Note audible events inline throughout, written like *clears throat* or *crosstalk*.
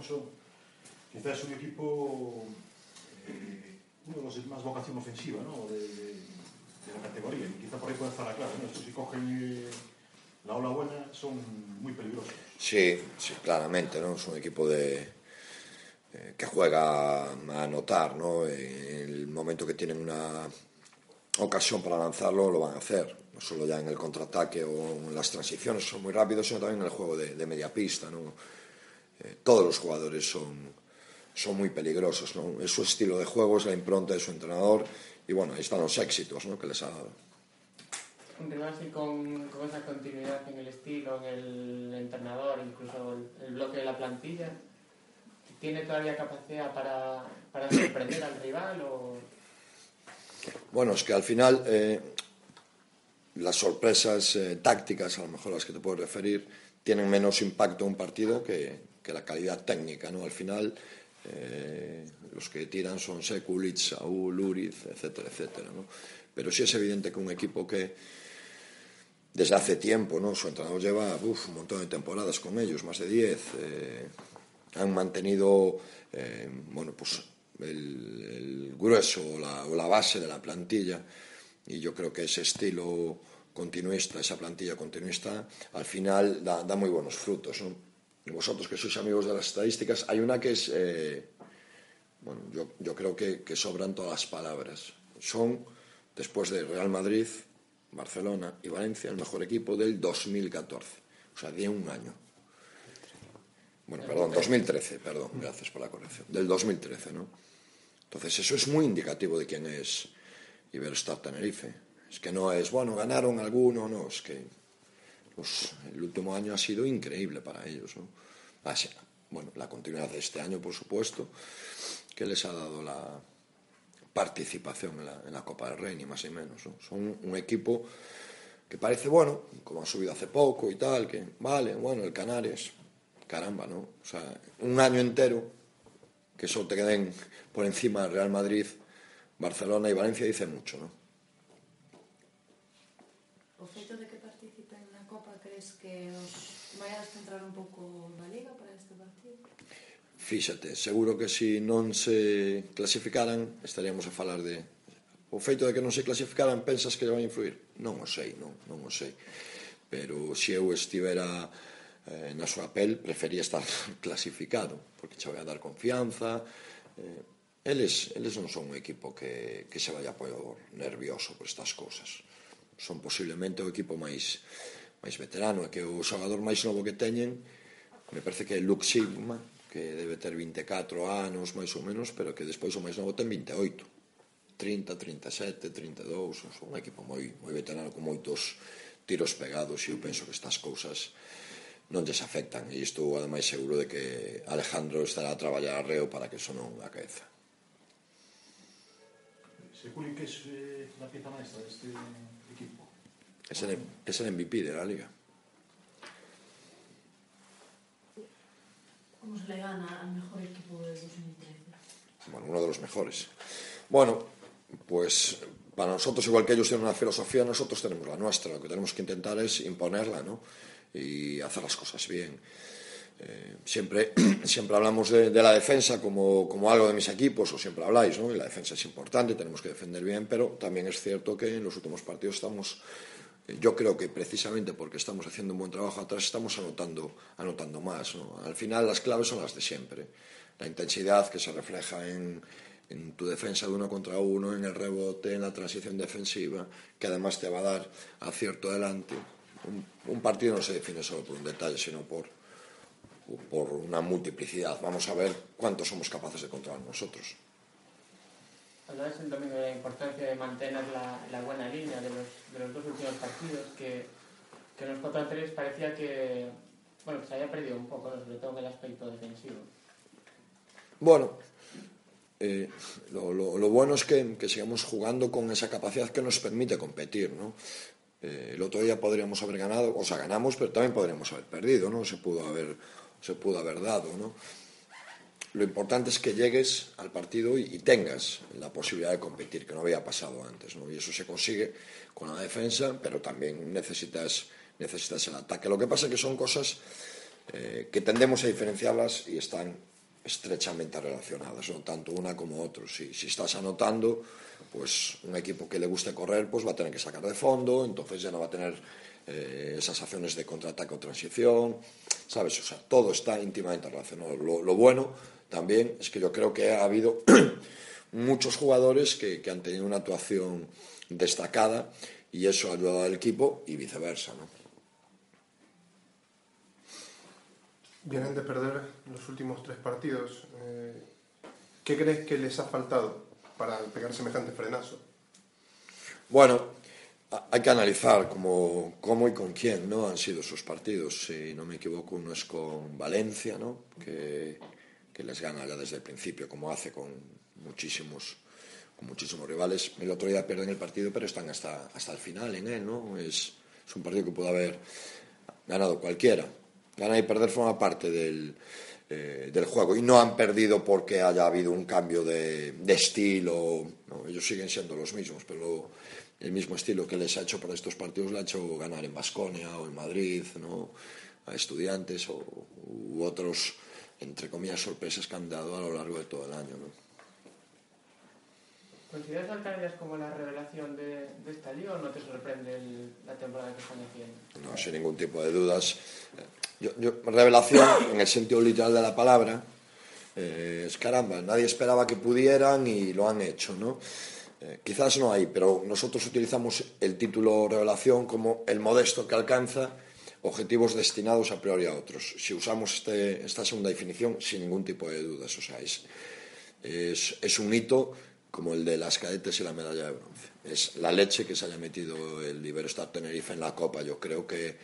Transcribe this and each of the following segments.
Alonso, quizás es un equipo, eh, uno de los de más vocación ofensiva ¿no? de, la categoría. Y quizá por ahí puede estar la clave. si cogen eh, la ola buena son muy peligrosos. Sí, sí, claramente, ¿no? Es un equipo de, eh, que juega a anotar, ¿no? En el momento que tienen una ocasión para lanzarlo, lo van a hacer. No solo ya en el contraataque o en las transiciones, son muy rápidos, sino también en el juego de, de media pista, ¿no? Eh, todos los jugadores son, son muy peligrosos, ¿no? Es su estilo de juego, es la impronta de su entrenador y bueno, ahí están los éxitos ¿no? que les ha dado. Un rival así con, con, esa continuidad en el estilo, en el entrenador, incluso el, el bloque de la plantilla, ¿tiene todavía capacidad para, para sorprender al rival o bueno, es que al final eh, las sorpresas eh, tácticas, a lo mejor las que te puedo referir, tienen menos impacto en un partido que, que la calidad técnica, ¿no? Al final, eh, los que tiran son Sekulic, Saúl, Uriz, etcétera, etcétera, ¿no? Pero sí es evidente que un equipo que desde hace tiempo, ¿no? Su entrenador lleva uf, un montón de temporadas con ellos, más de 10, eh, han mantenido, eh, bueno, pues el, grueso o la, o la base de la plantilla y yo creo que ese estilo continuista, esa plantilla continuista, al final da, da muy buenos frutos. ¿no? Vosotros que sois amigos de las estadísticas, hay una que es, eh, bueno, yo, yo creo que, que sobran todas las palabras. Son, después de Real Madrid, Barcelona y Valencia, el mejor equipo del 2014, o sea, de un año. Bueno, perdón, 2013, perdón, gracias por la corrección. Del 2013, ¿no? Entonces, eso es muy indicativo de quién es Iberostar Tenerife. Es que no es, bueno, ganaron alguno, no, es que pues, el último año ha sido increíble para ellos. Ah, bueno, la continuidad de este año, por supuesto, que les ha dado la participación en la, Copa del Rey, ni más ni menos. ¿no? Son un equipo que parece bueno, como ha subido hace poco y tal, que vale, bueno, el Canarias, caramba, ¿no? O sea, un año entero que solo te queden por encima Real Madrid, Barcelona y Valencia dice mucho, ¿no? que os maias centrar un pouco na Liga para este partido? Fíxate, seguro que se si non se clasificaran estaríamos a falar de o feito de que non se clasificaran pensas que vai influir? Non o sei, non, non o sei. Pero se eu estivera eh, na súa pel, prefería estar *laughs* clasificado, porque che vai a dar confianza, eh, Eles, eles non son un equipo que, que se vaya por nervioso por estas cousas. Son posiblemente o equipo máis máis veterano, e que o xogador máis novo que teñen, me parece que é Luke Sigma, que debe ter 24 anos, máis ou menos, pero que despois o máis novo ten 28. 30, 37, 32, un equipo moi, moi veterano con moitos tiros pegados e eu penso que estas cousas non lles afectan e estou ademais seguro de que Alejandro estará a traballar arreo reo para que eso non acaeza. Se que é eh, a pieza maestra deste equipo? Es el, es el MVP de la liga Como se le gana al mejor equipo de 2013? Bueno, uno de los mejores. Bueno, pues para nosotros, igual que ellos tienen una filosofía, nosotros tenemos la nuestra. Lo que tenemos que intentar es imponerla, ¿no? y hacer las cosas bien. Eh, siempre, *clears throat* siempre hablamos de, de la defensa como, como, algo de mis equipos, o siempre habláis, ¿no? Y la defensa es importante, tenemos que defender bien, pero también es cierto que en los últimos partidos estamos, yo creo que precisamente porque estamos haciendo un buen trabajo atrás, estamos anotando, anotando más. Al final las claves son las de siempre. La intensidad que se refleja en, tu defensa de uno contra uno, en el rebote, en la transición defensiva, que además te va a dar acierto adelante un, partido no se define solo por un detalle, sino por, por una multiplicidad. Vamos a ver cuánto somos capaces de controlar nosotros. Hablabas el domingo de la importancia de mantener la, la buena línea de los, de los dos últimos partidos, que, que en los 4 3 parecía que, bueno, se había perdido un poco, sobre todo en el aspecto defensivo. Bueno, eh, lo, lo, lo, bueno es que, que sigamos jugando con esa capacidad que nos permite competir, ¿no? Eh, el otro día podríamos haber ganado, o sea, ganamos, pero también podríamos haber perdido, ¿no? Se pudo haber, se pudo haber dado, ¿no? Lo importante es que llegues al partido y, tengas la posibilidad de competir, que no había pasado antes, ¿no? Y eso se consigue con la defensa, pero también necesitas, necesitas el ataque. Lo que pasa es que son cosas eh, que tendemos a diferenciarlas y están estrechamente relacionadas, ¿no? tanto una como otra. Si, si estás anotando, pues un equipo que le guste correr, pues va a tener que sacar de fondo, entonces ya no va a tener eh, esas acciones de contraataque o transición, ¿sabes? O sea, todo está íntimamente relacionado. Lo, lo bueno también es que yo creo que ha habido *clears throat* muchos jugadores que, que han tenido una actuación destacada y eso ha ayudado al equipo y viceversa, ¿no? Vienen de perder los últimos tres partidos. Eh, ¿Qué crees que les ha faltado para pegar semejante frenazo? Bueno, hay que analizar cómo, cómo, y con quién ¿no? han sido sus partidos. Si no me equivoco, uno es con Valencia, ¿no? que, les gana ya desde el principio, como hace con muchísimos, con muchísimos rivales. El otro día pierden el partido, pero están hasta, hasta el final en él. ¿no? Es, es un partido que pudo haber ganado cualquiera. Ganar y perder forma parte del, eh, del juego y no han perdido porque haya habido un cambio de, de estilo. Ellos siguen siendo los mismos, pero el mismo estilo que les ha hecho para estos partidos le ha hecho ganar en Basconia o en Madrid, ¿no? a estudiantes o, u otros, entre comillas, sorpresas que han dado a lo largo de todo el año. ¿Consideras al Canarias como la revelación de, de, esta o no te sorprende la temporada que están haciendo? No, sin ningún tipo de dudas. Revelación, en el sentido literal de la palabra, eh, es caramba, nadie esperaba que pudieran y lo han hecho, ¿no? Eh, quizás no hay, pero nosotros utilizamos el título revelación como el modesto que alcanza objetivos destinados a priori a otros. Si usamos este, esta segunda definición, sin ningún tipo de dudas, o sea, es, es un hito como el de las cadetes y la medalla de bronce. Es la leche que se haya metido el Iberostar Tenerife en la Copa. Yo creo que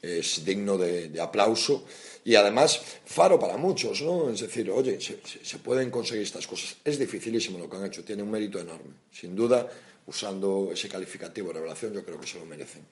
es digno de, aplauso y además faro para muchos, ¿no? Es decir, oye, se, se, pueden conseguir estas cosas. Es dificilísimo lo que han hecho, tiene un mérito enorme. Sin duda, usando ese calificativo de revelación, yo creo que se lo merecen.